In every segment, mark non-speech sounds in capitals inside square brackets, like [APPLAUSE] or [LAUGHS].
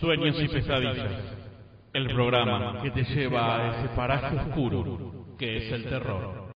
Sueños y pesadillas. El programa que te lleva a ese paraje oscuro que es el terror.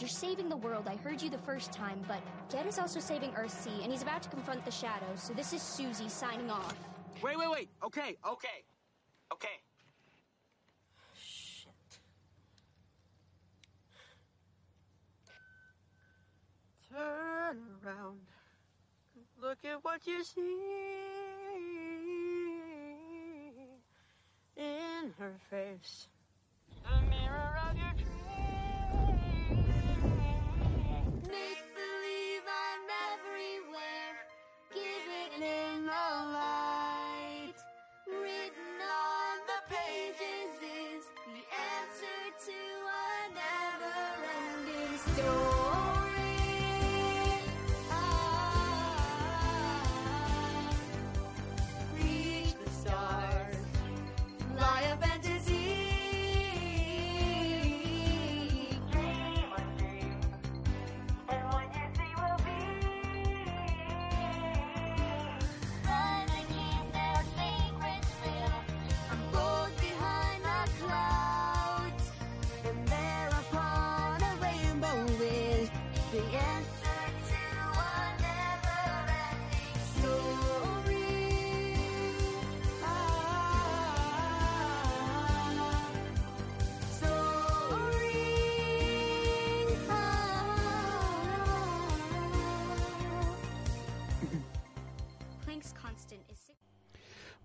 You're saving the world. I heard you the first time, but Ged is also saving Earthsea, and he's about to confront the shadows. So this is Susie signing off. Wait, wait, wait. Okay, okay. Okay. Shit. Turn around. Look at what you see in her face. The mirror of your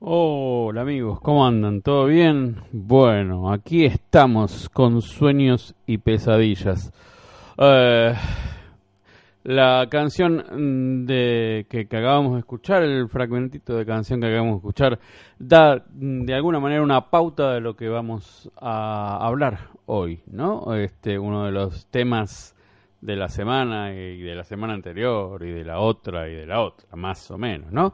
Hola amigos, ¿cómo andan? ¿Todo bien? Bueno, aquí estamos con sueños y pesadillas. Eh, la canción de que, que acabamos de escuchar, el fragmentito de canción que acabamos de escuchar, da de alguna manera una pauta de lo que vamos a hablar hoy, ¿no? Este, uno de los temas de la semana y de la semana anterior y de la otra y de la otra, más o menos, ¿no?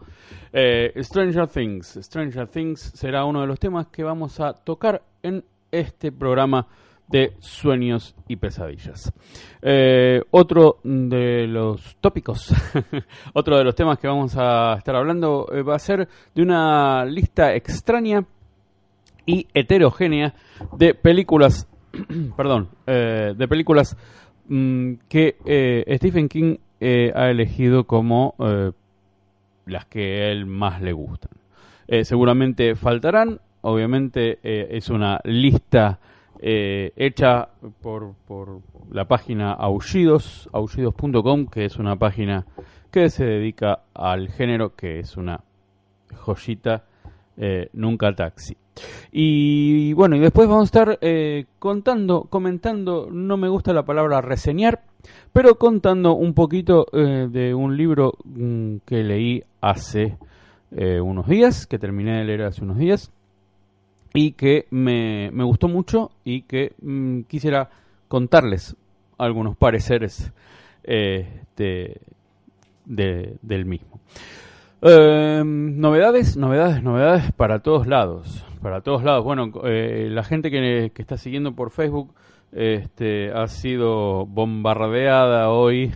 Eh, Stranger Things. Stranger Things será uno de los temas que vamos a tocar en este programa de sueños y pesadillas. Eh, otro de los tópicos, [LAUGHS] otro de los temas que vamos a estar hablando eh, va a ser de una lista extraña y heterogénea de películas, [CLEARS THROAT] perdón, eh, de películas mm, que eh, Stephen King eh, ha elegido como eh, las que a él más le gustan. Seguramente faltarán, obviamente es una lista hecha por, por la página Aullidos, aullidos.com, que es una página que se dedica al género, que es una joyita, nunca taxi. Y bueno, y después vamos a estar eh, contando, comentando, no me gusta la palabra reseñar, pero contando un poquito eh, de un libro mm, que leí hace eh, unos días, que terminé de leer hace unos días, y que me, me gustó mucho y que mm, quisiera contarles algunos pareceres de, de- del mismo. Eh, novedades, novedades, novedades para todos lados. Para todos lados. Bueno, eh, la gente que, está siguiendo por Facebook este, ha sido bombardeada hoy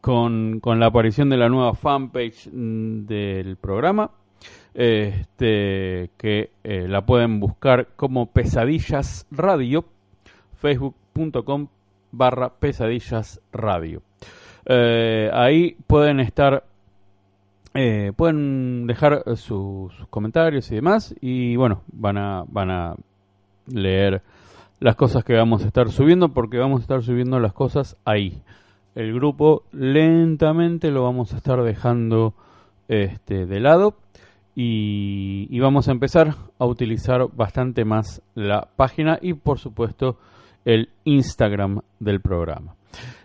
con, con la aparición de la nueva fanpage mm, del programa. Este, que eh, la pueden buscar como Pesadillas Radio, facebook.com barra Pesadillas Radio. Eh, ahí pueden estar, eh, pueden dejar eh, su- sus comentarios y demás, y bueno, van a, van a leer las cosas que vamos a estar subiendo, porque vamos a estar subiendo las cosas ahí. El grupo lentamente lo vamos a estar dejando este, de lado y, y vamos a empezar a utilizar bastante más la página y por supuesto el Instagram del programa.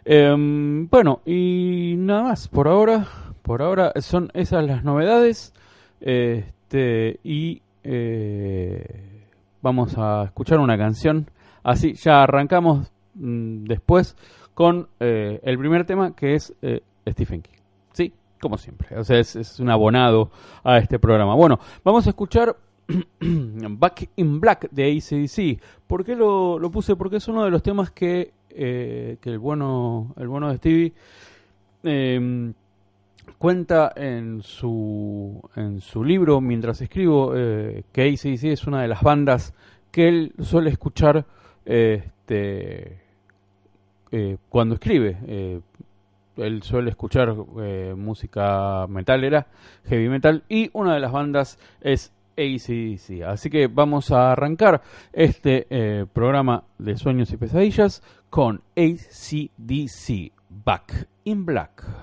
Em, bueno, y nada más, por ahora, por ahora son esas las novedades. Este, y eh, vamos a escuchar una canción. Así ya arrancamos mm, después con eh, el primer tema que es eh, Stephen King. Sí, como siempre. O sea, es, un abonado a este programa. Bueno, vamos a escuchar [CLEARS THROAT] Back in Black de ACDC. ¿Por qué lo, lo puse? Porque es uno de los temas que, que el bueno el bueno de Stevie eh, cuenta en su, en su libro mientras escribo eh, que ACDC es una de las bandas que él suele escuchar este, eh, cuando escribe. Eh, él suele escuchar eh, música metalera, heavy metal, y una de las bandas es ACDC. Así que vamos a arrancar este programa de sueños y pesadillas con ACDC Back in Black.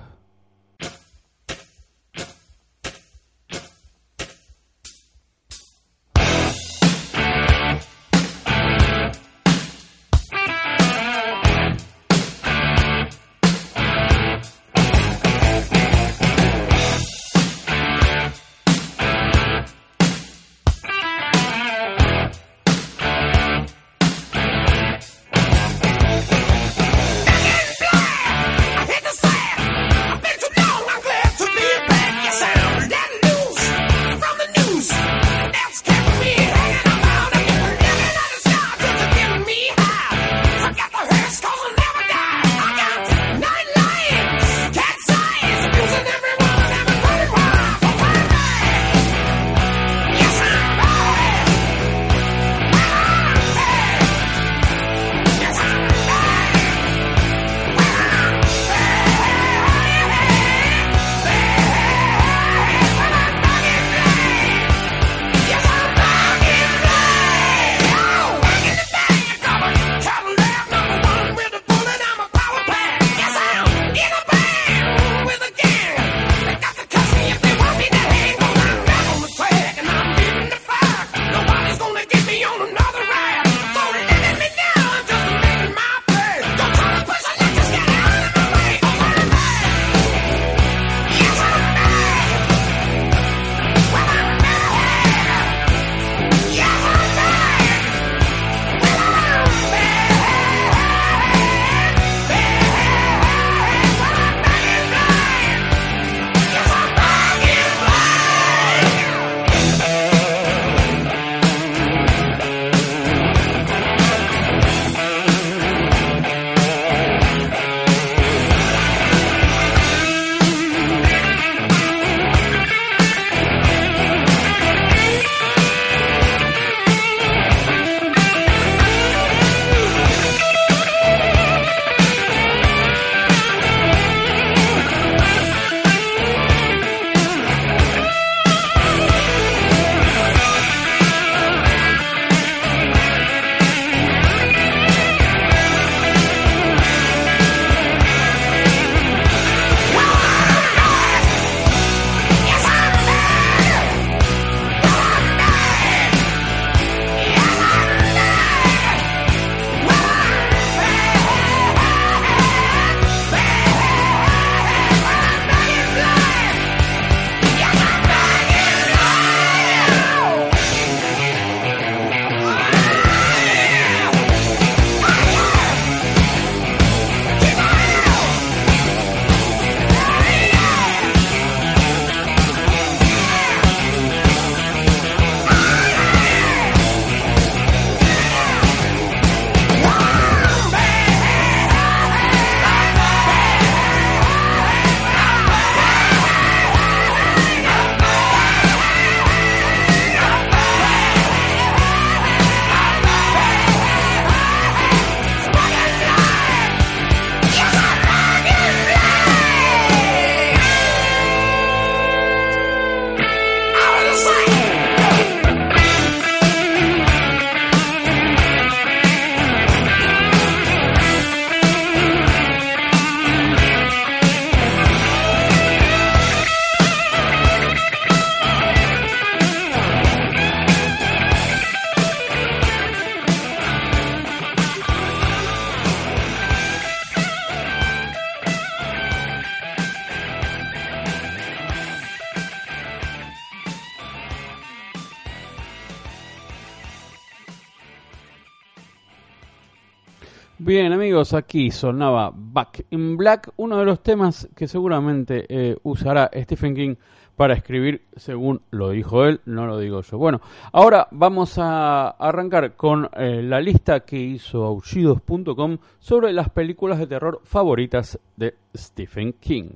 Aquí sonaba Back in Black, uno de los temas que seguramente eh, usará Stephen King para escribir, según lo dijo él, no lo digo yo. Bueno, ahora vamos a arrancar con eh, la lista que hizo aullidos.com sobre las películas de terror favoritas de Stephen King.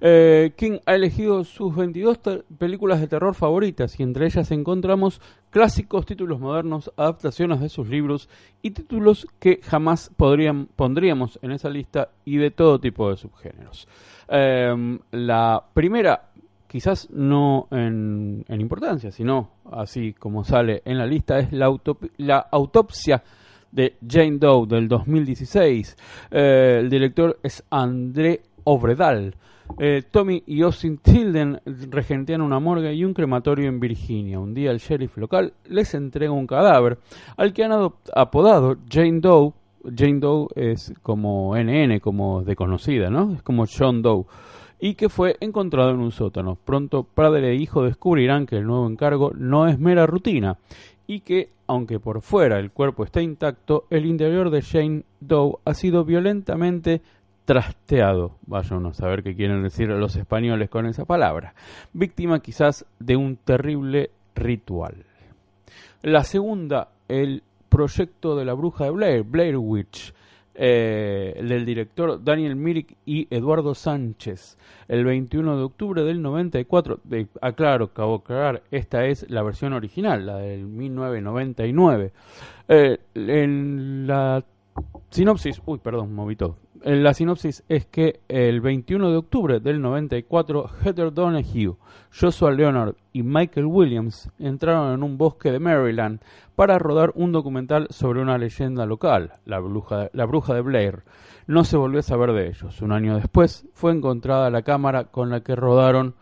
Eh, King ha elegido sus 22 te- películas de terror favoritas y entre ellas encontramos clásicos, títulos modernos, adaptaciones de sus libros y títulos que jamás podrían, pondríamos en esa lista y de todo tipo de subgéneros. Eh, la primera, quizás no en, importancia, sino así como sale en la lista, es la, autop- la autopsia de Jane Doe del 2016. Eh, el director es André Obredal. Eh, Tommy y Austin Tilden regentean una morgue y un crematorio en Virginia. Un día el sheriff local les entrega un cadáver al que han apodado Jane Doe. Jane Doe es como NN, como desconocida, ¿no? Es como John Doe. Y que fue encontrado en un sótano. Pronto padre e hijo descubrirán que el nuevo encargo no es mera rutina y que, aunque por fuera el cuerpo está intacto, el interior de Jane Doe ha sido violentamente trasteado. Vaya a saber qué quieren decir los españoles con esa palabra. Víctima quizás de un terrible ritual. La segunda, el proyecto de la bruja de Blair, Blair Witch, eh, del director Daniel Myrick y Eduardo Sánchez, el 21 de octubre del 94. De, aclaro, acabo de aclarar, esta es la versión original, la del 1999. Eh, en la sinopsis, uy, perdón, moví todo. Eh, La sinopsis es que el 21 de octubre del 94, Heather Donahue, Joshua Leonard y Michael Williams entraron en un bosque de Maryland para rodar un documental sobre una leyenda local, la bruja, la bruja de Blair. No se volvió a saber de ellos. Un año después fue encontrada la cámara con la que rodaron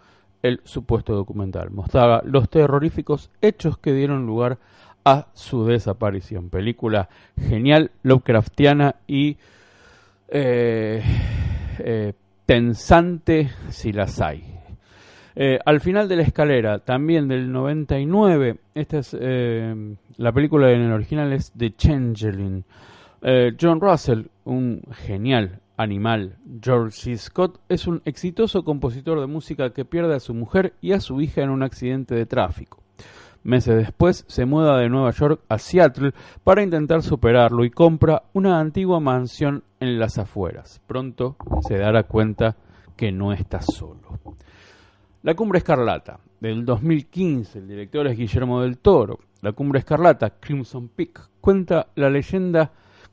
el supuesto documental. Mostraba los terroríficos hechos que dieron lugar a su desaparición. Película genial, Lovecraftiana y eh, eh, tensante si las hay. Eh, al final de la escalera, también del 99, esta es eh, la película en el original es The Changeling. John Russell, un genial animal, George C. Scott, es un exitoso compositor de música que pierde a su mujer y a su hija en un accidente de tráfico. Meses después se muda de Nueva York a Seattle para intentar superarlo y compra una antigua mansión en las afueras. Pronto se dará cuenta que no está solo. La Cumbre Escarlata, del 2015, el director es Guillermo del Toro. La Cumbre Escarlata, Crimson Peak, cuenta la leyenda,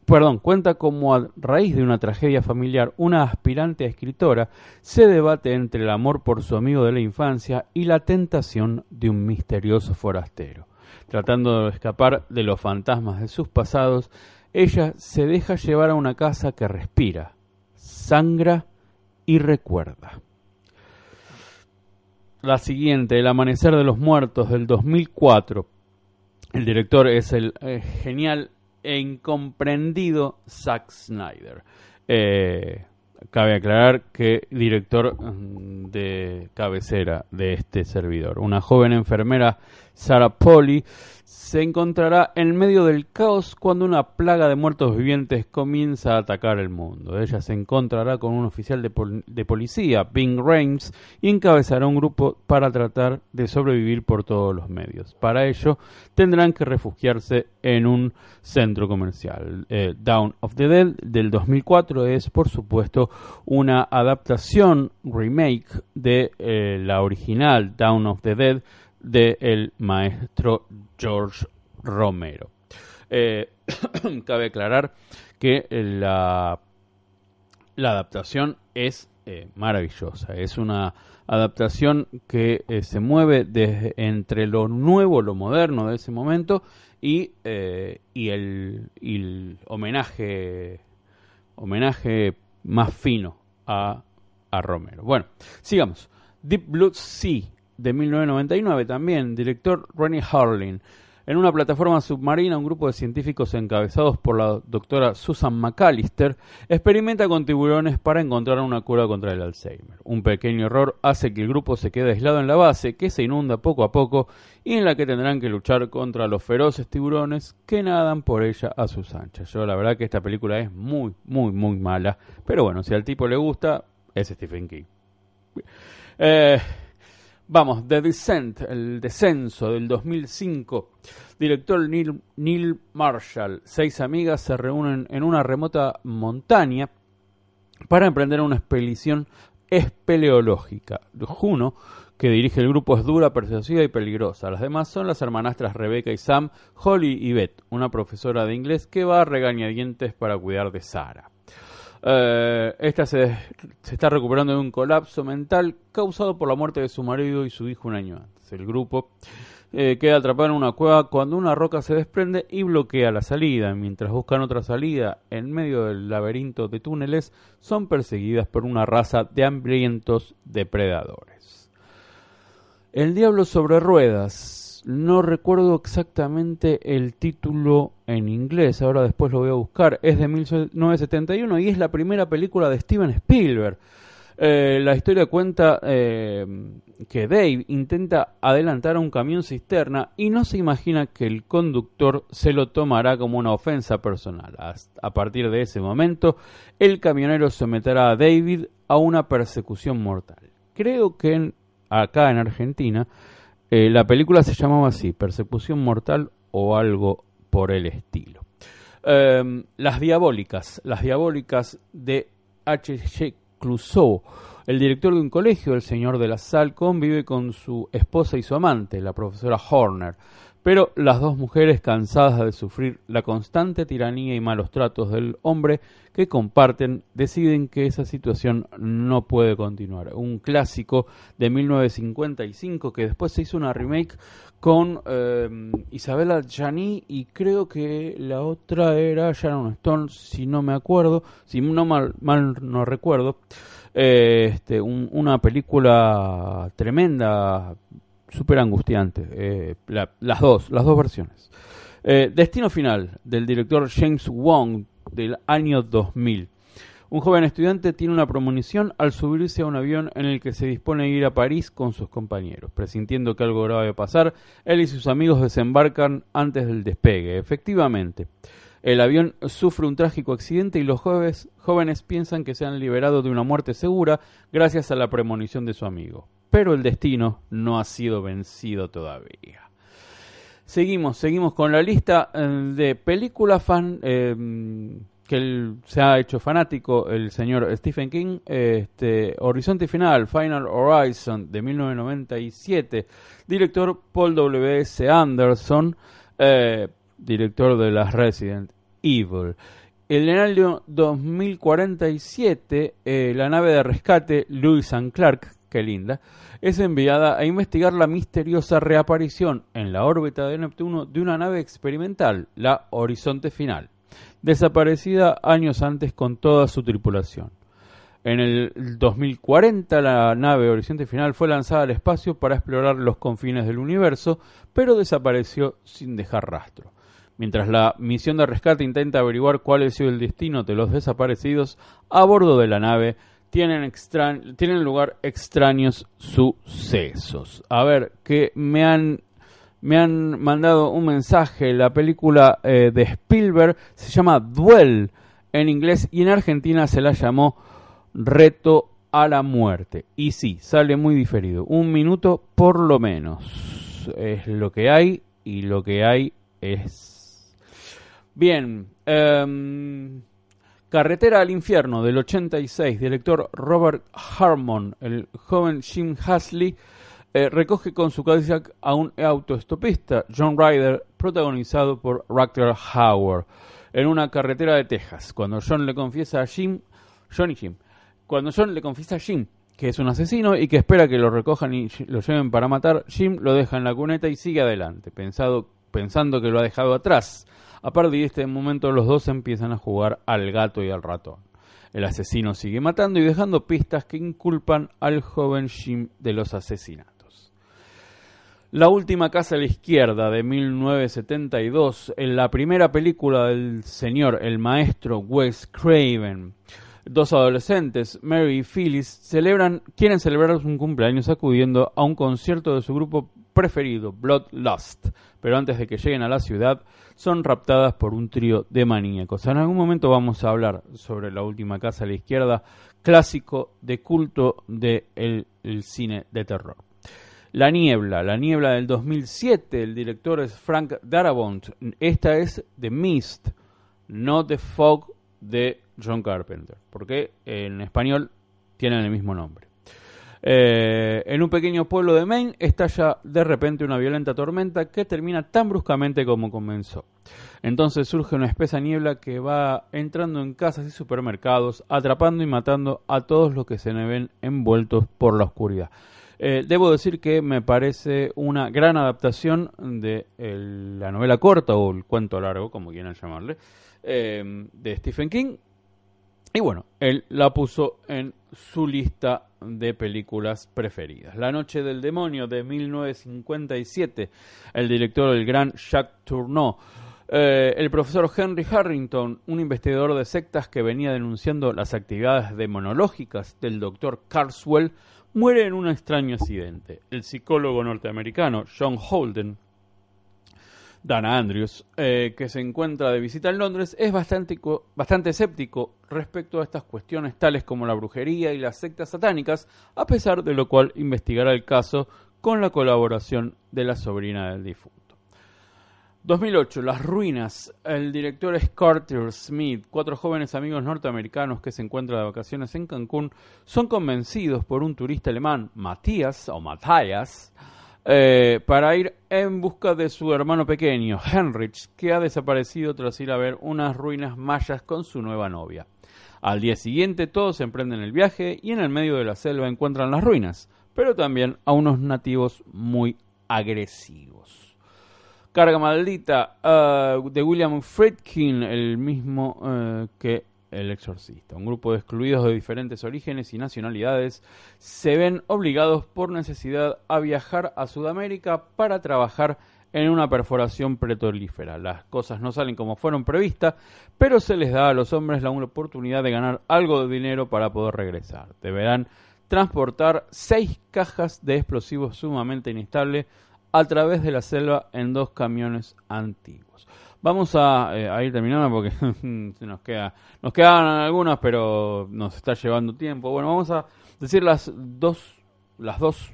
perdón, cuenta como a raíz de una tragedia familiar, una aspirante escritora se debate entre el amor por su amigo de la infancia y la tentación de un misterioso forastero. Tratando de escapar de los fantasmas de sus pasados, ella se deja llevar a una casa que respira, sangra y recuerda. La siguiente, El Amanecer de los Muertos del 2004. El director es el eh, genial e incomprendido Zack Snyder. Eh, cabe aclarar que director mm, de cabecera de este servidor. Una joven enfermera, Sarah Polly, se encontrará en medio del caos cuando una plaga de muertos vivientes comienza a atacar el mundo. Ella se encontrará con un oficial de, pol- de policía, Bing Rames, y encabezará un grupo para tratar de sobrevivir por todos los medios. Para ello, tendrán que refugiarse en un centro comercial. Eh, Down of the Dead del 2004 es, por supuesto, una adaptación, remake de eh, la original Down of the Dead del maestro George Romero. Eh, [COUGHS] cabe aclarar que la, la adaptación es eh, maravillosa. Es una adaptación que eh, se mueve desde entre lo nuevo, lo moderno de ese momento y, y el homenaje homenaje más fino a, a Romero. Bueno, sigamos. Deep Blue Sea de 1999 también, director Ronnie Harlin. En una plataforma submarina, un grupo de científicos encabezados por la doctora Susan McAllister experimenta con tiburones para encontrar una cura contra el Alzheimer. Un pequeño error hace que el grupo se quede aislado en la base, que se inunda poco a poco y en la que tendrán que luchar contra los feroces tiburones que nadan por ella a sus anchas. Yo la verdad que esta película es muy, muy, muy mala, pero bueno, si al tipo le gusta, es Stephen King. Eh, vamos, The Descent, el descenso del 2005. Director Neil, Neil Marshall. Seis amigas se reúnen en una remota montaña para emprender una expedición espeleológica. Juno, que dirige el grupo, es dura, persuasiva y peligrosa. Las demás son las hermanastras Rebecca y Sam, Holly y Beth, una profesora de inglés que va a regañadientes para cuidar de Sara. Eh, esta se, se está recuperando de un colapso mental causado por la muerte de su marido y su hijo un año antes. El grupo eh, queda atrapado en una cueva cuando una roca se desprende y bloquea la salida. Mientras buscan otra salida en medio del laberinto de túneles, son perseguidas por una raza de hambrientos depredadores. El Diablo sobre Ruedas. No recuerdo exactamente el título en inglés, ahora después lo voy a buscar. Es de 1971 y es la primera película de Steven Spielberg. Eh, la historia cuenta eh, que Dave intenta adelantar a un camión cisterna y no se imagina que el conductor se lo tomará como una ofensa personal. A partir de ese momento, el camionero someterá a David a una persecución mortal. Creo que acá en Argentina eh, la película se llamaba así, Persecución Mortal o algo por el estilo. Eh, las Diabólicas, las Diabólicas de H.G. Clouseau. El director de un colegio, el señor de la sal, convive con su esposa y su amante, la profesora Horner. Pero las dos mujeres, cansadas de sufrir la constante tiranía y malos tratos del hombre que comparten, deciden que esa situación no puede continuar. Un clásico de 1955 que después se hizo una remake con eh, Isabella Gianni y creo que la otra era Sharon Stone, si no me acuerdo, si no mal, no recuerdo. Eh, este, un- una película tremenda, súper angustiante. eh, la- las dos, las dos versiones. Eh, Destino Final, del director James Wong, del año 2000. Un joven estudiante tiene una premonición al subirse a un avión en el que se dispone a ir a París con sus compañeros. Presintiendo que algo grave va a pasar, él y sus amigos desembarcan antes del despegue. Efectivamente, el avión sufre un trágico accidente y los jóvenes, piensan que se han liberado de una muerte segura gracias a la premonición de su amigo. Pero el destino no ha sido vencido todavía. Seguimos, seguimos con la lista eh, de películas fan eh, que se ha hecho fanático el señor Stephen King. Este, Horizonte Final, Final Horizon de 1997, director Paul W. S. Anderson, eh, director de las Resident Evil. En el año 2047, eh, la nave de rescate Lewis and Clark, qué linda, es enviada a investigar la misteriosa reaparición en la órbita de Neptuno de una nave experimental, la Horizonte Final, desaparecida años antes con toda su tripulación. En el 2040 la nave Horizonte Final fue lanzada al espacio para explorar los confines del universo, pero desapareció sin dejar rastro. Mientras la misión de rescate intenta averiguar cuál ha sido el destino de los desaparecidos, a bordo de la nave tienen, lugar extraños sucesos. A ver, que me han, me han mandado un mensaje. La película eh, de Spielberg se llama Duel en inglés y en Argentina se la llamó Reto a la muerte. Y sí, sale muy diferido. Un minuto por lo menos. Es lo que hay y lo que hay es... Bien. em, Carretera al infierno del 86, director Robert Harmon, el joven Jim Hasley, eh, recoge con su Cadillac a un autoestopista, John Ryder, protagonizado por Rutger Hauer, en una carretera de Texas. Cuando John le confiesa a Jim, John y Jim, cuando John le confiesa a Jim que es un asesino y que espera que lo recojan y lo lleven para matar, Jim lo deja en la cuneta y sigue adelante, pensado, pensando que lo ha dejado atrás. A partir de este momento los dos empiezan a jugar al gato y al ratón. El asesino sigue matando y dejando pistas que inculpan al joven Jim de los asesinatos. La última casa a la izquierda de 1972, en la primera película del señor, el maestro Wes Craven. Dos adolescentes, Mary y Phyllis, celebran, quieren celebrar un cumpleaños acudiendo a un concierto de su grupo preferido, Bloodlust. Pero antes de que lleguen a la ciudad, son raptadas por un trío de maníacos. En algún momento vamos a hablar sobre la última casa a la izquierda, clásico de culto del de el cine de terror. La Niebla, La Niebla del 2007, el director es Frank Darabont. Esta es The Mist, no The Fog de John Carpenter, porque en español tienen el mismo nombre. Eh, en un pequeño pueblo de Maine estalla de repente una violenta tormenta que termina tan bruscamente como comenzó. Entonces surge una espesa niebla que va entrando en casas y supermercados, atrapando y matando a todos los que se ven envueltos por la oscuridad. Eh, debo decir que me parece una gran adaptación de la novela corta o el cuento largo, como quieran llamarle, eh, de Stephen King. Y bueno, él la puso en su lista de películas preferidas. La Noche del Demonio de 1957, el director, el gran Jacques Tourneau. Eh, el profesor Henry Harrington, un investigador de sectas que venía denunciando las actividades demonológicas del doctor Carswell, muere en un extraño accidente. El psicólogo norteamericano John Holden, Dana Andrews, eh, que se encuentra de visita en Londres, es bastante, bastante escéptico respecto a estas cuestiones tales como la brujería y las sectas satánicas, a pesar de lo cual investigará el caso con la colaboración de la sobrina del difunto. 2008, Las Ruinas. El director es Carter Smith. Cuatro jóvenes amigos norteamericanos que se encuentran de vacaciones en Cancún son convencidos por un turista alemán, Matías o Matthias, eh, para ir en busca de su hermano pequeño, Heinrich, que ha desaparecido tras ir a ver unas ruinas mayas con su nueva novia. Al día siguiente todos emprenden el viaje y en el medio de la selva encuentran las ruinas, pero también a unos nativos muy agresivos. Carga Maldita eh, de William Friedkin, el mismo eh, que El Exorcista. Un grupo de excluidos de diferentes orígenes y nacionalidades se ven obligados por necesidad a viajar a Sudamérica para trabajar en una perforación petrolífera. Las cosas no salen como fueron previstas, pero se les da a los hombres la oportunidad de ganar algo de dinero para poder regresar. Deberán transportar seis cajas de explosivos sumamente inestables a través de la selva en dos camiones antiguos. Vamos a, eh, a ir terminando porque [LAUGHS] nos queda, nos quedan algunas, pero nos está llevando tiempo. Bueno, vamos a decir las dos, las dos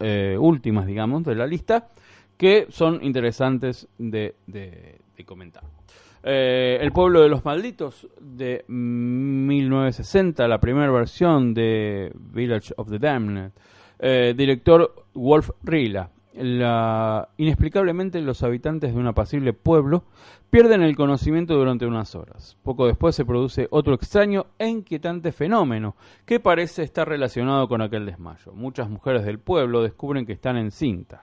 eh, últimas, digamos, de la lista que son interesantes de, de- comentar. Eh, el pueblo de los malditos de 1960, la primera versión de Village of the Damned. Director Wolf Rila. Inexplicablemente los habitantes de un apacible pueblo pierden el conocimiento durante unas horas. Poco después se produce otro extraño e inquietante fenómeno que parece estar relacionado con aquel desmayo. Muchas mujeres del pueblo descubren que están encintas.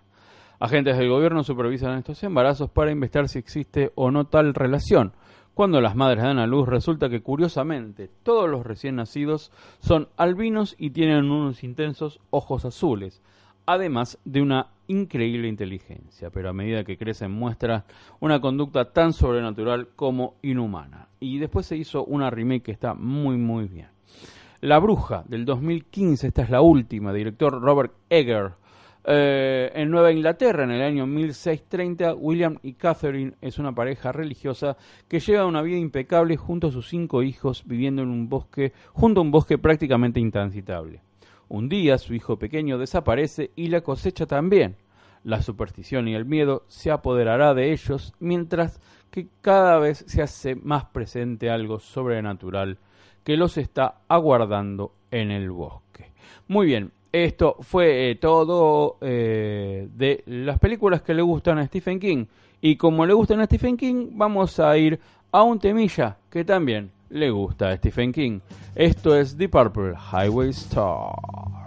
Agentes del gobierno supervisan estos embarazos para investigar si existe o no tal relación. Cuando las madres dan a luz, resulta que curiosamente todos los recién nacidos son albinos y tienen unos intensos ojos azules, además de una increíble inteligencia, pero a medida que crecen muestra una conducta tan sobrenatural como inhumana. Y después se hizo una remake que está muy muy bien. La Bruja del 2015, esta es la última, director Robert Egger. Eh, en Nueva Inglaterra, en el año 1630, William y Catherine es una pareja religiosa que lleva una vida impecable junto a sus cinco hijos, viviendo en un bosque, junto a un bosque prácticamente intransitable. Un día su hijo pequeño desaparece y la cosecha también. La superstición y el miedo se apoderará de ellos, mientras que cada vez se hace más presente algo sobrenatural que los está aguardando en el bosque. Muy bien, esto fue eh, todo eh, de las películas que le gustan a Stephen King. Y como le gustan a Stephen King, vamos a ir a un temilla que también le gusta a Stephen King. Esto es The Purple Highway Star.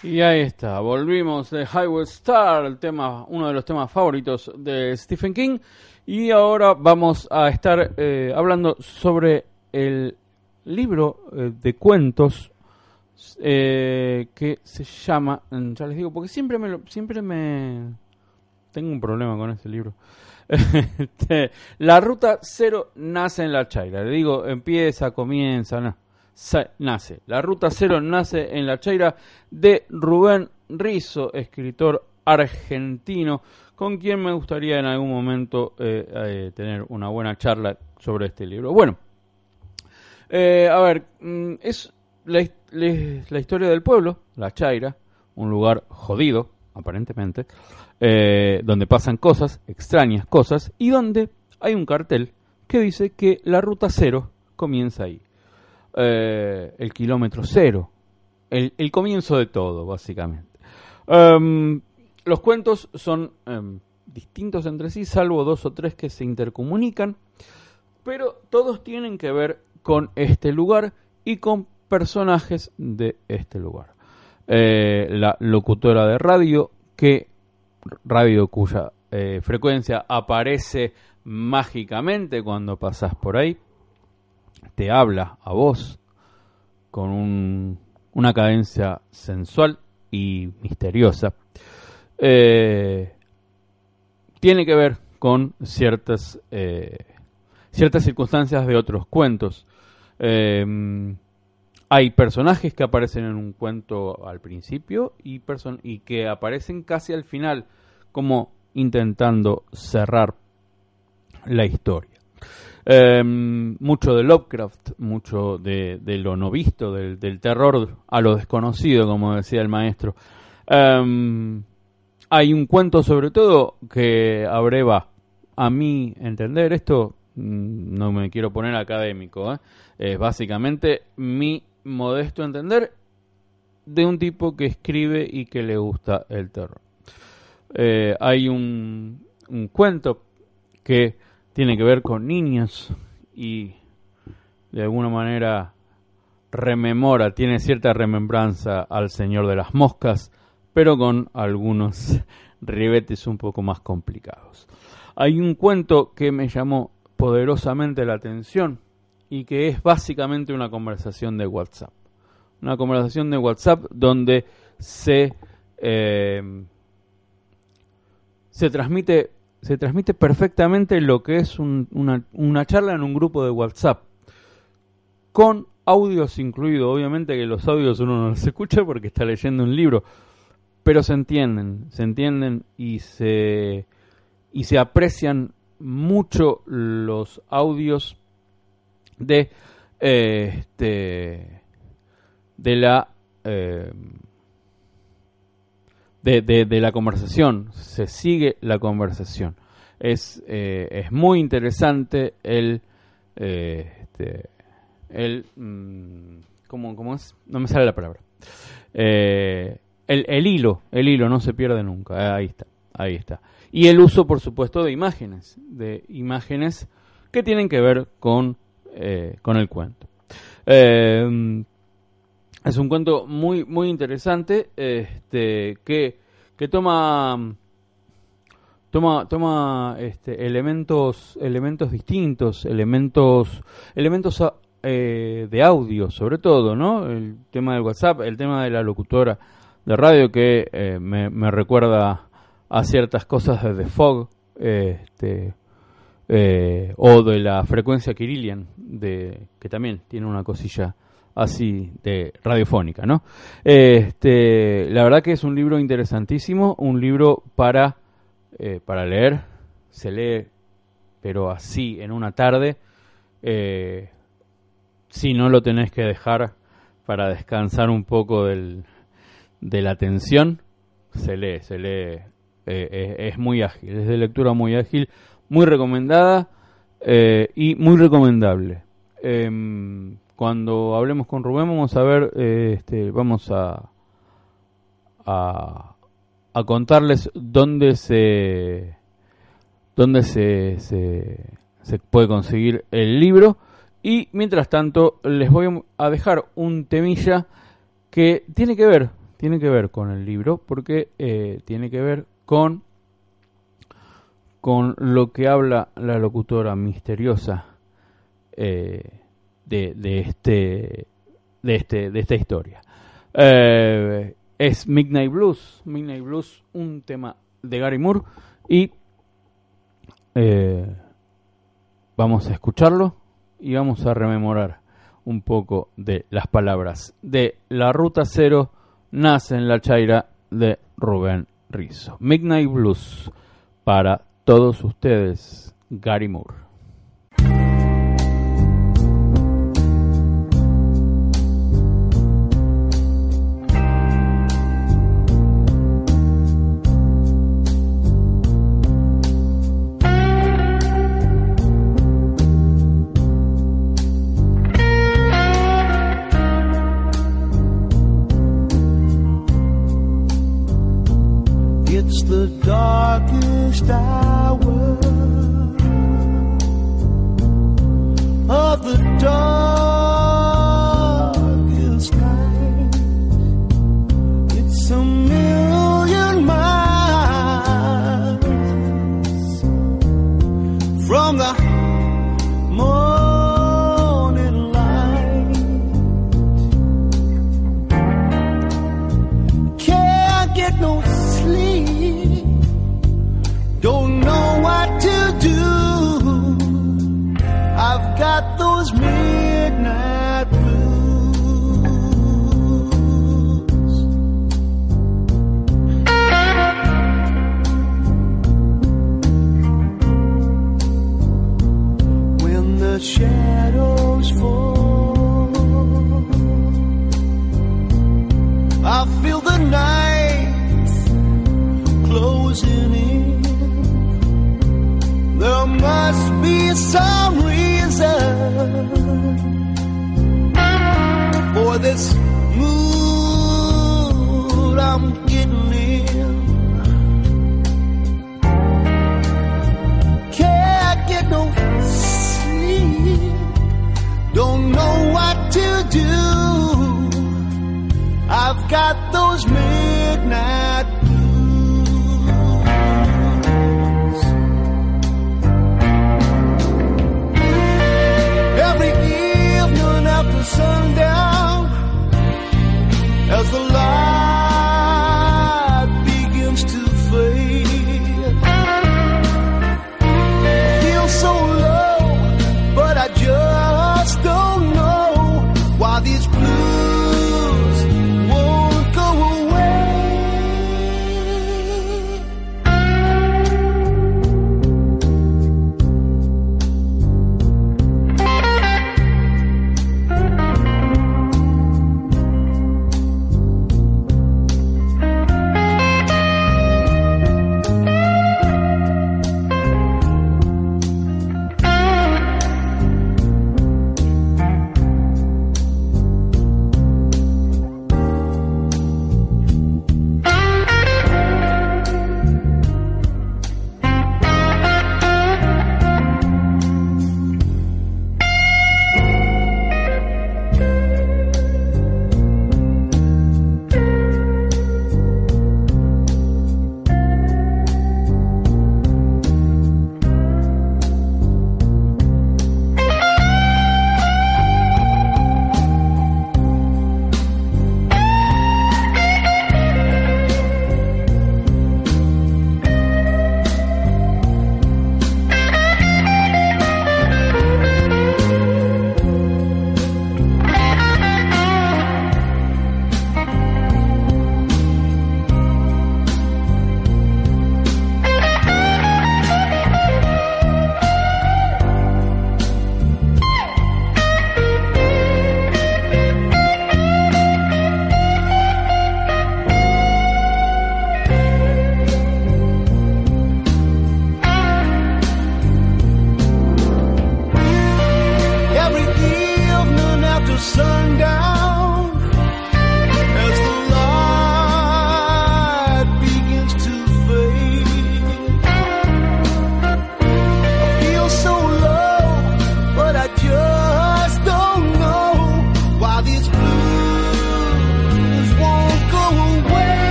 Y ahí está, volvimos de Highway Star, el tema, uno de los temas favoritos de Stephen King. Y ahora vamos a estar eh, hablando sobre el libro eh, de cuentos eh, que se llama, mm, ya les digo, porque siempre me, siempre me tengo un problema con [LAUGHS] este libro. La ruta cero nace en la Chaira. Le digo, empieza, comienza, no. Nace. La ruta cero nace en la Chaira de Rubén Rizo, escritor argentino, con quien me gustaría en algún momento eh, eh, tener una buena charla sobre este libro. Bueno, eh, a ver, mm, es la, la historia del pueblo, la Chaira, un lugar jodido, aparentemente, donde pasan cosas, extrañas cosas, y donde hay un cartel que dice que la ruta cero comienza ahí. Eh, el kilómetro cero, el, comienzo de todo, básicamente. Em, los cuentos son em, distintos entre sí, salvo dos o tres que se intercomunican, pero todos tienen que ver con este lugar y con personajes de este lugar. Eh, la locutora de radio, que radio cuya eh, frecuencia aparece mágicamente cuando pasas por ahí, te habla a vos con un- una cadencia sensual y misteriosa. Eh, tiene que ver con ciertas eh, ciertas circunstancias de otros cuentos. Eh, hay personajes que aparecen en un cuento al principio y, person- y que aparecen casi al final, como intentando cerrar la historia. Eh, mucho de Lovecraft, mucho de, lo no visto, del, terror a lo desconocido, como decía el maestro. Eh, hay un cuento sobre todo que abreva, a mi entender, esto mm, no me quiero poner académico, ¿eh? es básicamente mi modesto entender de un tipo que escribe y que le gusta el terror. Eh, hay un cuento que tiene que ver con niños y de alguna manera rememora, tiene cierta remembranza al Señor de las Moscas, pero con algunos [LAUGHS] ribetes un poco más complicados. Hay un cuento que me llamó poderosamente la atención y que es básicamente una conversación de WhatsApp. Una conversación de WhatsApp donde se, eh, se transmite se transmite perfectamente lo que es un- una, una charla en un grupo de WhatsApp con audios incluidos. Obviamente que los audios uno no los escucha porque está leyendo un libro, pero se entienden, se entienden y se y se aprecian mucho los audios de eh, este de la eh, de, de- la conversación. Se sigue la conversación. Es eh, es muy interesante el eh, este, el mm, ¿cómo, cómo es? no me sale la palabra. Eh, el, el hilo el hilo no se pierde nunca. Eh, ahí está ahí está. Y el uso por supuesto de imágenes de imágenes que tienen que ver con eh, con el cuento. Eh, es un cuento muy muy interesante este que que toma toma toma este elementos elementos distintos elementos elementos eh, de audio sobre todo no el tema del WhatsApp el tema de la locutora de radio que eh, me, recuerda a ciertas cosas de The Fog este eh, o de la frecuencia Kirilian de que también tiene una cosilla así de radiofónica, ¿no? Este, la verdad que es un libro interesantísimo, un libro para eh, para leer, se lee, pero así en una tarde, eh, si no lo tenés que dejar para descansar un poco del, de la tensión, se lee, se lee, eh, es muy ágil, es de lectura muy ágil, muy recomendada y muy recomendable cuando hablemos con Rubén vamos a ver, eh, este, vamos a, a, contarles dónde se dónde se, se, puede conseguir el libro. Y mientras tanto les voy a dejar un temilla que tiene que ver tiene que ver con el libro porque eh, tiene que ver con con lo que habla la locutora misteriosa eh, de, este, de, este, de esta historia. Eh, es Midnight Blues, Midnight Blues, un tema de Gary Moore y eh, vamos a escucharlo y vamos a rememorar un poco de las palabras de La Ruta Cero nace en la chaira de Rubén Rizzo. Midnight Blues para todos ustedes, Gary Moore.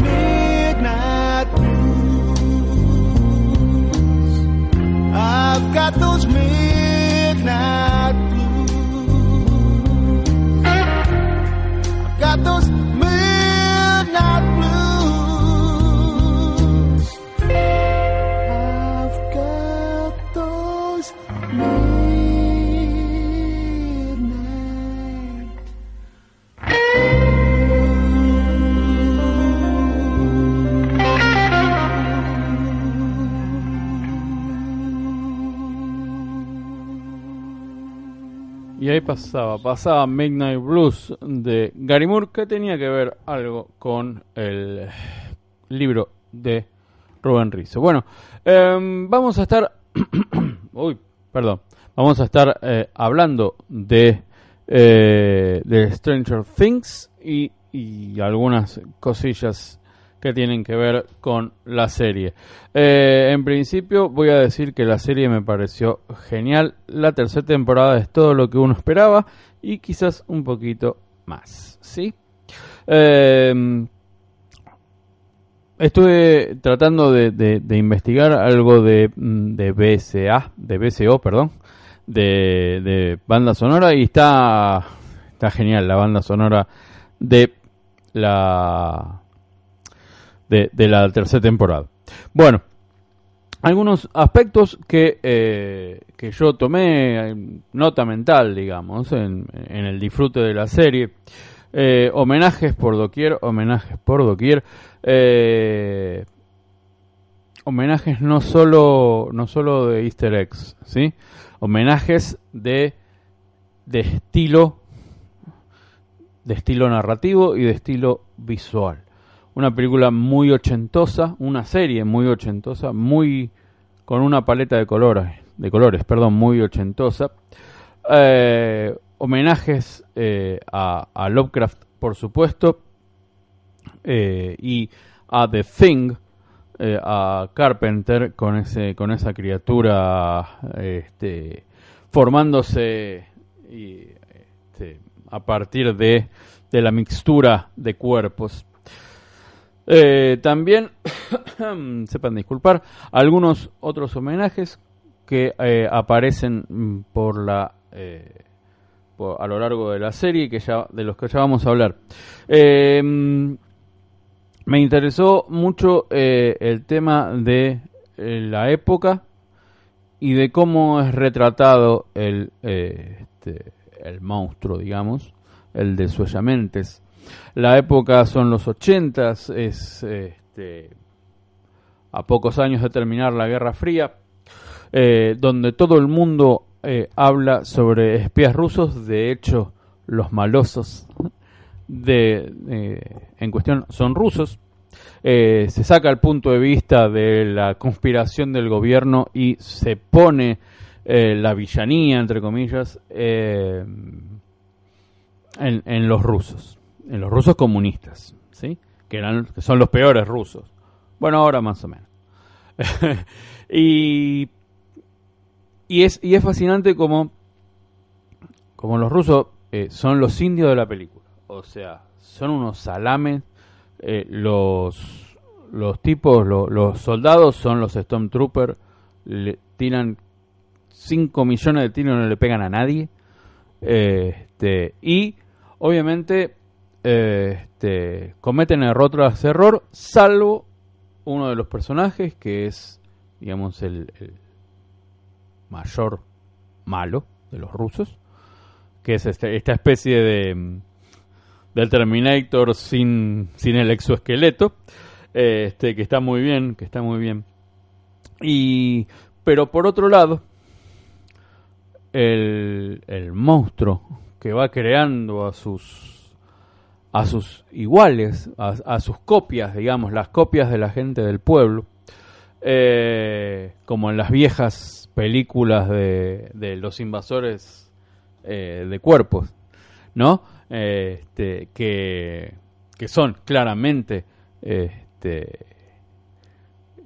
me. Pasaba, pasaba Midnight Blues de Gary Moore, que tenía que ver algo con el libro de Rubén Rizzo. Bueno, em, vamos a estar, [COUGHS] uy, perdón, vamos a estar eh, hablando de, eh, de Stranger Things y, y algunas cosillas que tienen que ver con la serie. Eh, en principio voy a decir que la serie me pareció genial. La tercera temporada es todo lo que uno esperaba y quizás un poquito más. ¿sí? Eh, estuve tratando de, investigar algo de, mm, de BSA, de BSO, perdón, de, de banda sonora y está, está genial la banda sonora de la de, de la tercera temporada. Bueno, algunos aspectos que, eh, que yo tomé eh, nota mental, digamos, en, en el disfrute de la serie. Eh, homenajes por doquier, homenajes por doquier. homenajes no solo, no solo de easter eggs, ¿sí? Homenajes de, de estilo de estilo narrativo y de estilo visual. Una película muy ochentosa, una serie muy ochentosa, muy con una paleta de colores, de colores, perdón, muy ochentosa. Eh, homenajes eh, a, Lovecraft, por supuesto, eh, y a The Thing, a Carpenter con ese, con esa criatura, este, formándose este, a partir de, de la mixtura de cuerpos. Eh, también, [COUGHS] sepan disculpar, algunos otros homenajes que eh, aparecen mm, por la eh, a lo largo de la serie que ya de los que ya vamos a hablar. Eh, me interesó mucho eh, el tema de eh, la época y de cómo es retratado el, este, el monstruo, digamos, el de Suellamentes. La época son los ochentas, es este, a pocos años de terminar la Guerra Fría, eh, donde todo el mundo eh, habla sobre espías rusos, de hecho los malosos de, eh, en cuestión son rusos. Eh, se saca el punto de vista de la conspiración del gobierno y se pone la villanía, entre comillas, en los rusos, en los rusos comunistas, ¿sí? que, eran, que son los peores rusos. Bueno, ahora más o menos. [LAUGHS] y, y, es, y es fascinante como, como los rusos eh, son los indios de la película. O sea, son unos salames. eh, los, los tipos, lo- los soldados son los Stormtroopers. Le tiran 5 millones de tiros y no le pegan a nadie. Eh, este, y obviamente este, cometen error tras error, salvo uno de los personajes que es, digamos, el, mayor malo de los rusos, que es este- esta especie de mm, del Terminator sin, sin el exoesqueleto, este, que está muy bien, que está muy bien. Y, pero por otro lado, el, el monstruo que va creando a sus a sus iguales, a, sus copias, digamos, las copias de la gente del pueblo, eh, como en las viejas películas de, los invasores eh, de cuerpos, ¿no? Este, que, que son claramente este,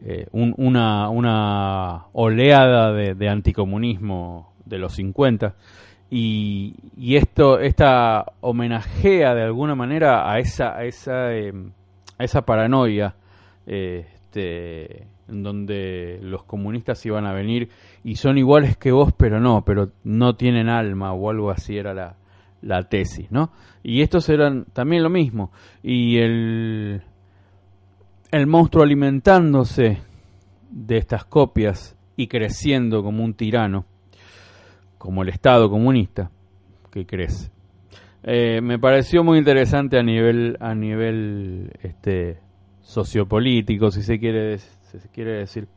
eh, un- una, oleada de, de anticomunismo de los 50 y, y esto esta homenajea de alguna manera a esa a esa, eh, a esa paranoia eh, este, en donde los comunistas iban a venir y son iguales que vos, pero no, pero no tienen alma o algo así era la, la tesis, ¿no? Y estos eran también lo mismo. Y el, el monstruo alimentándose de estas copias y creciendo como un tirano, como el Estado comunista que crece. Eh, me pareció muy interesante a nivel a nivel este sociopolítico, si se quiere si se quiere decir.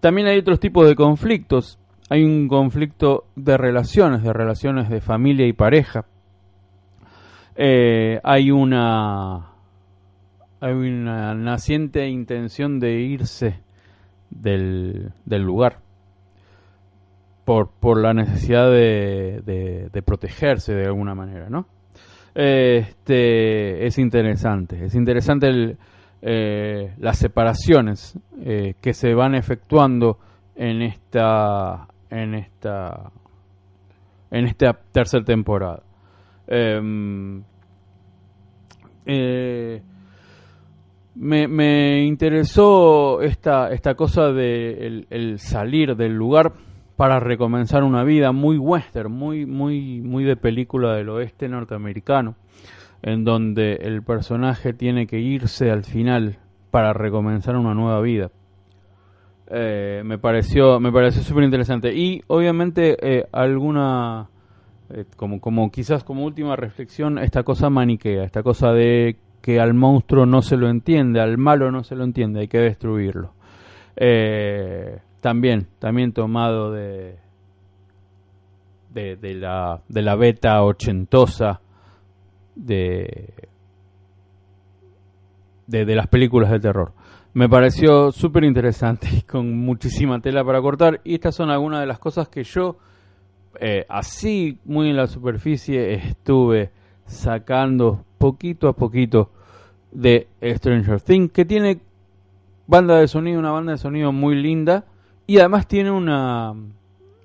También hay otros tipos de conflictos. Hay un conflicto de relaciones, de relaciones de familia y pareja. Eh, hay una hay una naciente intención de irse del, del lugar por, por la necesidad de, de, protegerse de alguna manera, ¿no? Este es interesante, es interesante el, eh, las separaciones eh, que se van efectuando en esta en esta en esta tercera temporada. Em, eh, me, me interesó esta, esta cosa de el salir del lugar para recomenzar una vida muy western, muy, muy, muy de película del oeste norteamericano, en donde el personaje tiene que irse al final para recomenzar una nueva vida. Eh, me pareció, me pareció súper interesante. Y obviamente eh, alguna, eh, como, como quizás como última reflexión, esta cosa maniquea, esta cosa de que al monstruo no se lo entiende, al malo no se lo entiende, hay que destruirlo. Eh, también, también tomado de, de, la, de la beta ochentosa de, de, de las películas de terror. Me pareció súper interesante y con muchísima tela para cortar. Y estas son algunas de las cosas que yo, eh, así muy en la superficie, estuve sacando poquito a poquito de Stranger Things, que tiene banda de sonido, una banda de sonido muy linda y además tiene una,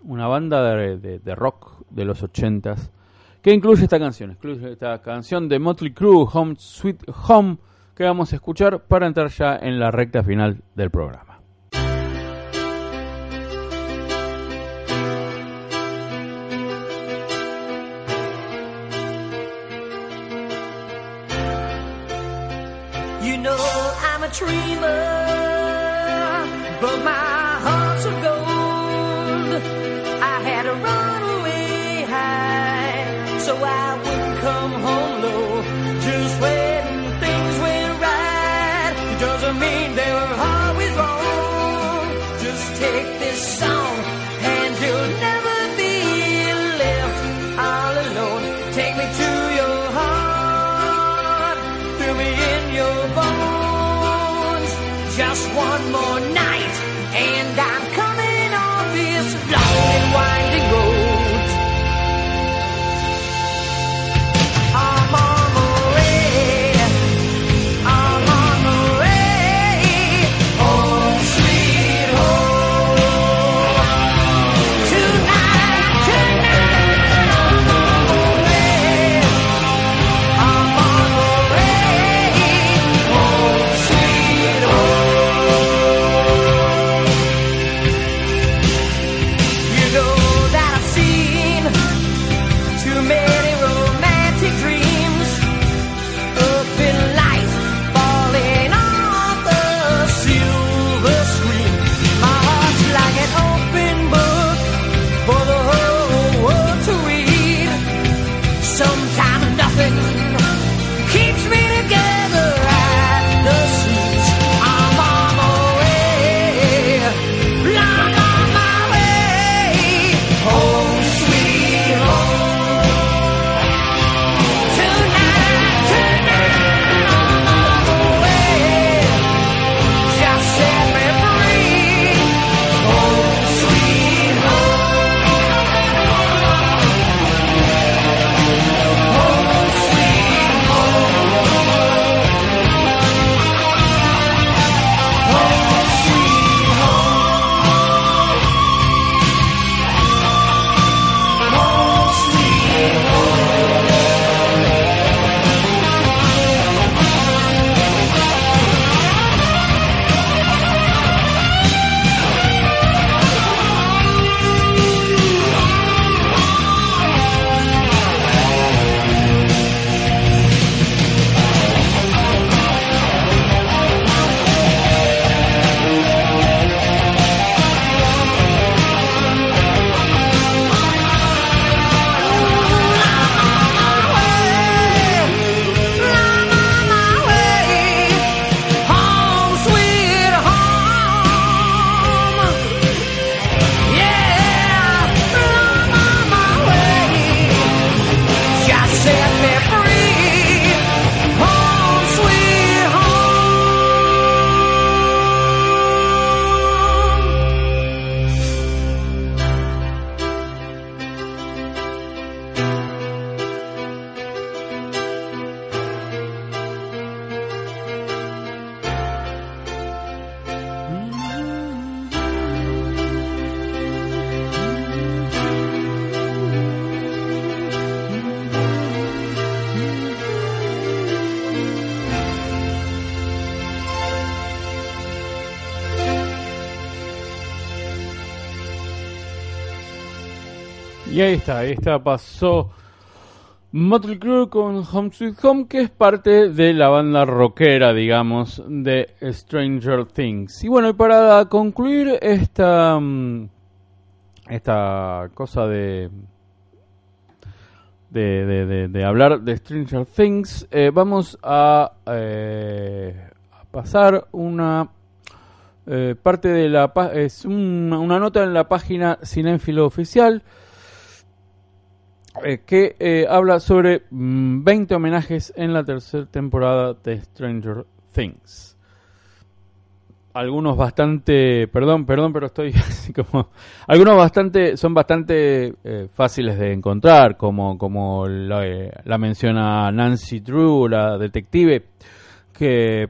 una banda de, de- rock de los ochentas que incluye esta canción, incluye esta canción de Motley Crue, Home Sweet Home, que vamos a escuchar para entrar ya en la recta final del programa. Ahí está, pasó Motley Crue con Home Sweet Home, que es parte de la banda rockera, digamos, de Stranger Things. Y bueno, y para concluir esta, mm, esta cosa de, de, de- hablar de Stranger Things, eh, vamos a, eh, a pasar una eh, parte de la es una, una nota en la página Cinéfilo Oficial eh, que eh, habla sobre mm, 20 homenajes en la tercera temporada de Stranger Things. Algunos bastante, perdón, perdón, pero estoy [LAUGHS] así como, algunos bastante, son bastante eh, fáciles de encontrar, como, como la menciona Nancy Drew, la detective, que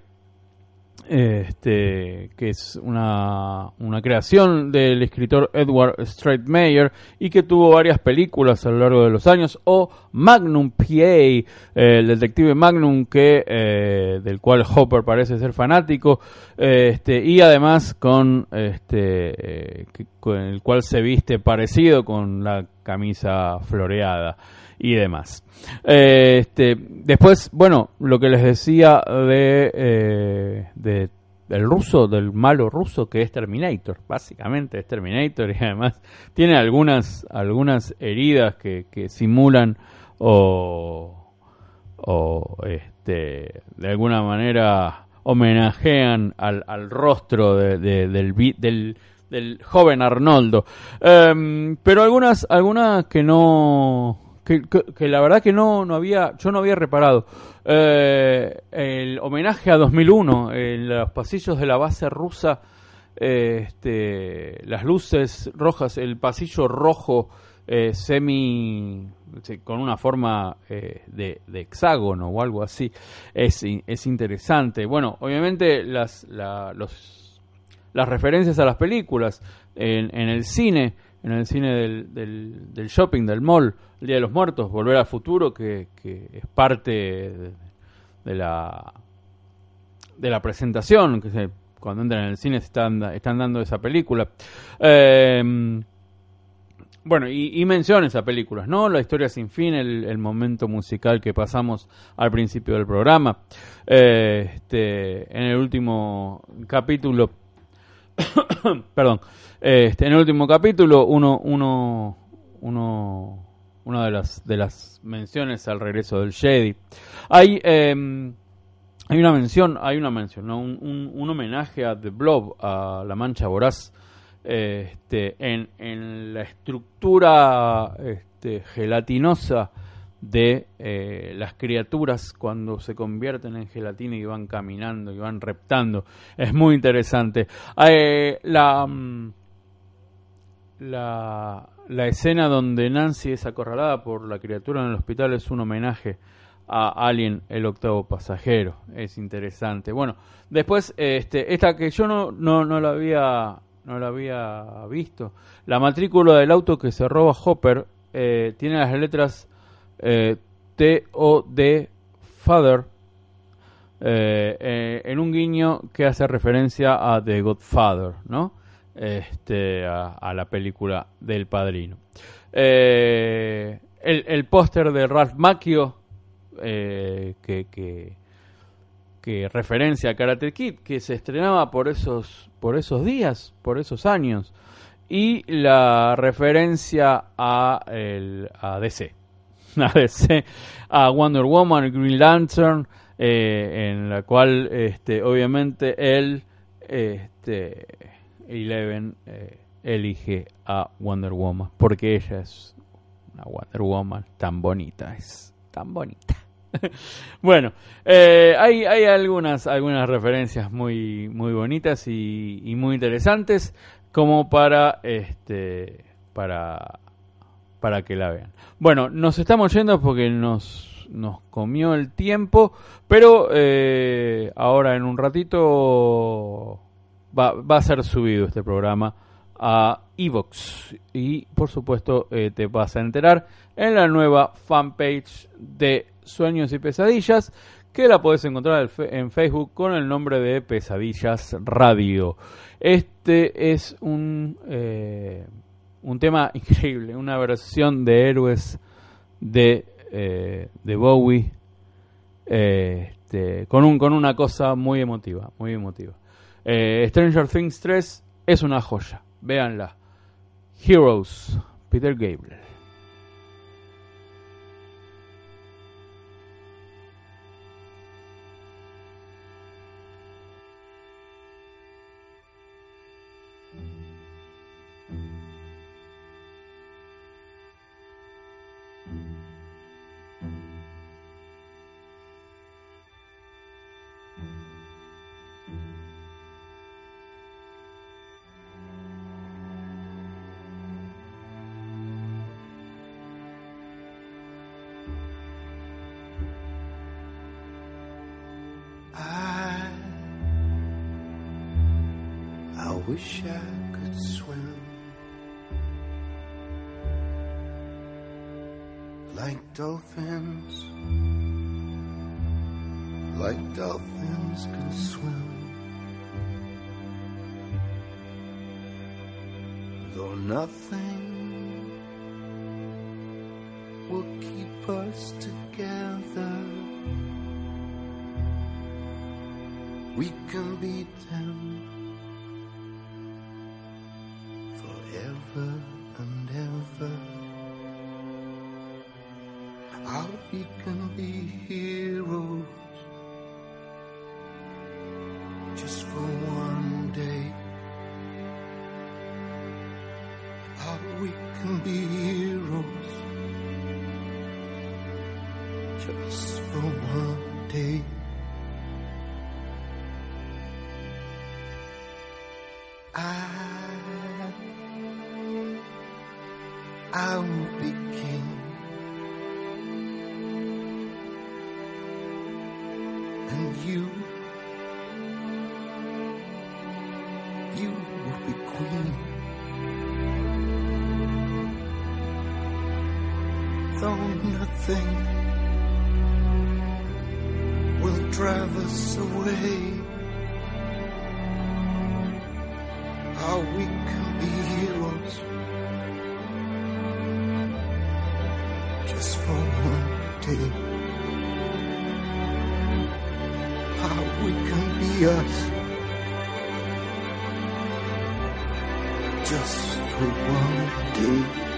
este, que es una, una creación del escritor Edward Straitmeyer y que tuvo varias películas a lo largo de los años, o Magnum PA, el detective Magnum que eh, del cual Hopper parece ser fanático, este, y además este, eh, con el cual se viste parecido con la camisa floreada y demás. Eh, este, después, bueno, lo que les decía de, eh, de del ruso, del malo ruso que es Terminator, básicamente es Terminator y además tiene algunas algunas heridas que, que simulan o o este de alguna manera homenajean al, al rostro de- del del joven Arnoldo Em, pero algunas algunas que no que, la verdad que no no había yo no había reparado. Eh, el homenaje a 2001 en los pasillos de la base rusa eh, este, las luces rojas el pasillo rojo eh, semi con una forma de, de hexágono o algo así es, es interesante. Bueno obviamente las la- los las referencias a las películas en, en el cine, en el cine del, del, shopping, del mall, el Día de los Muertos, Volver al Futuro, que, que es parte de, la de la presentación, que se, cuando entran en el cine están, están dando esa película. Eh, bueno, y, y menciones a películas, ¿no? La historia sin fin, el, el momento musical que pasamos al principio del programa. Eh, este, en el último capítulo, [COUGHS] perdón, este, en el último capítulo, uno, uno, uno, una de las, de las menciones al regreso del Jedi. Hay, eh, hay una mención, hay una mención, ¿no? un, un, homenaje a The Blob, a la mancha voraz, este, en, en la estructura este, gelatinosa de eh, las criaturas cuando se convierten en gelatina y van caminando y van reptando. Es muy interesante. Eh, la, mm, la, la escena donde Nancy es acorralada por la criatura en el hospital es un homenaje a Alien, el octavo pasajero. Es interesante. Bueno, después, este, esta que yo no, no, no la había no la había visto. La matrícula del auto que se roba Hopper eh, tiene las letras eh, T-O-D Father eh, eh, en un guiño que hace referencia a The Godfather, ¿no? Este, a, la película del padrino. Eh, el el póster de Ralph Macchio, eh, que, que, que referencia a Karate Kid, que se estrenaba por esos, por esos días, por esos años, y la referencia a, el, a DC, a DC, [LAUGHS] a Wonder Woman, Green Lantern, eh, en la cual, este, obviamente, él, este, Eleven, eh, elige a Wonder Woman, porque ella es una Wonder Woman tan bonita, es tan bonita. [LAUGHS] bueno, eh, hay, hay algunas, algunas referencias muy, muy bonitas y, muy interesantes como para este para para que la vean. Bueno, nos estamos yendo porque nos, nos comió el tiempo, pero eh, ahora en un ratito va, a ser subido este programa a Evox y por supuesto eh, te vas a enterar en la nueva fanpage de Sueños y Pesadillas que la puedes encontrar en Facebook con el nombre de Pesadillas Radio. Este es un eh, un tema [LAUGHS] increíble, una versión de Héroes de, eh, de Bowie, eh, este, con, un, con una cosa muy emotiva, muy emotiva. Eh, Stranger Things 3 es una joya, véanla. Heroes, Peter Gabriel. Wish I could swim like dolphins, like dolphins can swim. Though nothing will keep us together. We can beat them just for one day.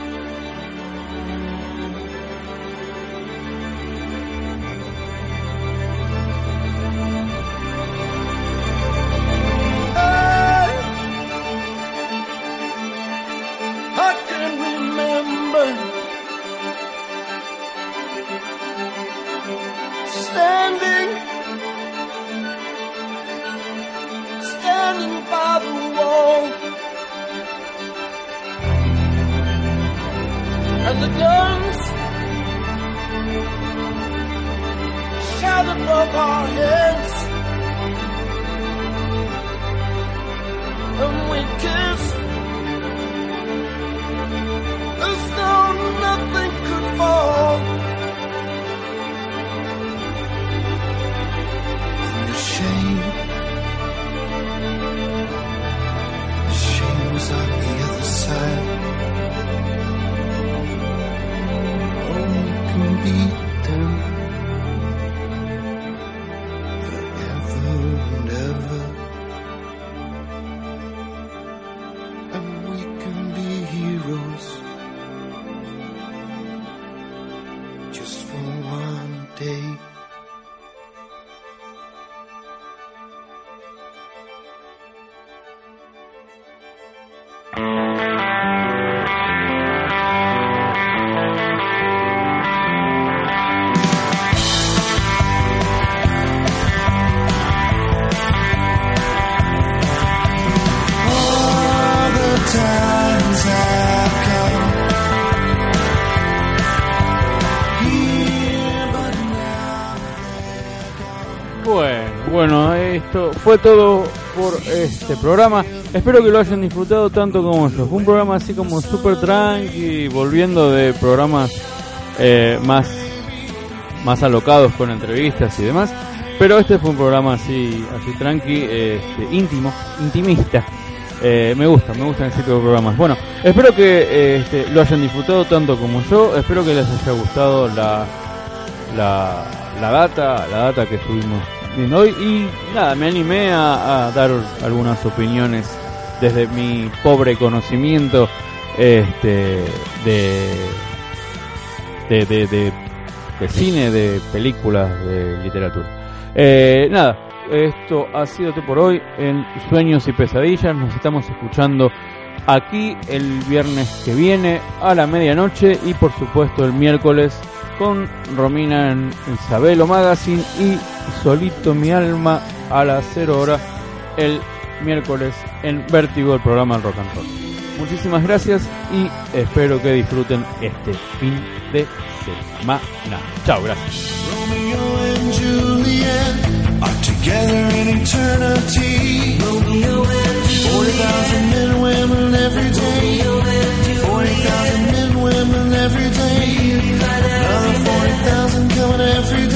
Fue todo por este programa. Espero que lo hayan disfrutado tanto como yo. Fue un programa así como super tranqui, volviendo de programas eh, más, más alocados con entrevistas y demás. Pero este fue un programa así, así tranqui, este, íntimo, intimista. Eh, me gusta, me gustan ese tipo de programas. Bueno, espero que este, lo hayan disfrutado tanto como yo. Espero que les haya gustado la, la, la data, la data que estuvimos Y nada, me animé a, a dar algunas opiniones desde mi pobre conocimiento este, de, de, de, de, de cine, de películas, de literatura. Eh, nada, esto ha sido todo por hoy en Sueños y Pesadillas. Nos estamos escuchando aquí el viernes que viene a la medianoche y por supuesto el miércoles con Romina en, en Sabelo Magazine y Solito Mi Alma a las 0 horas el miércoles en Vértigo, el programa Rock and Roll. Muchísimas gracias y espero que disfruten este fin de semana. Chao, gracias. 40,000 men, women every day. 40,000 men, women every day. Uh, Another 40,000 coming every day.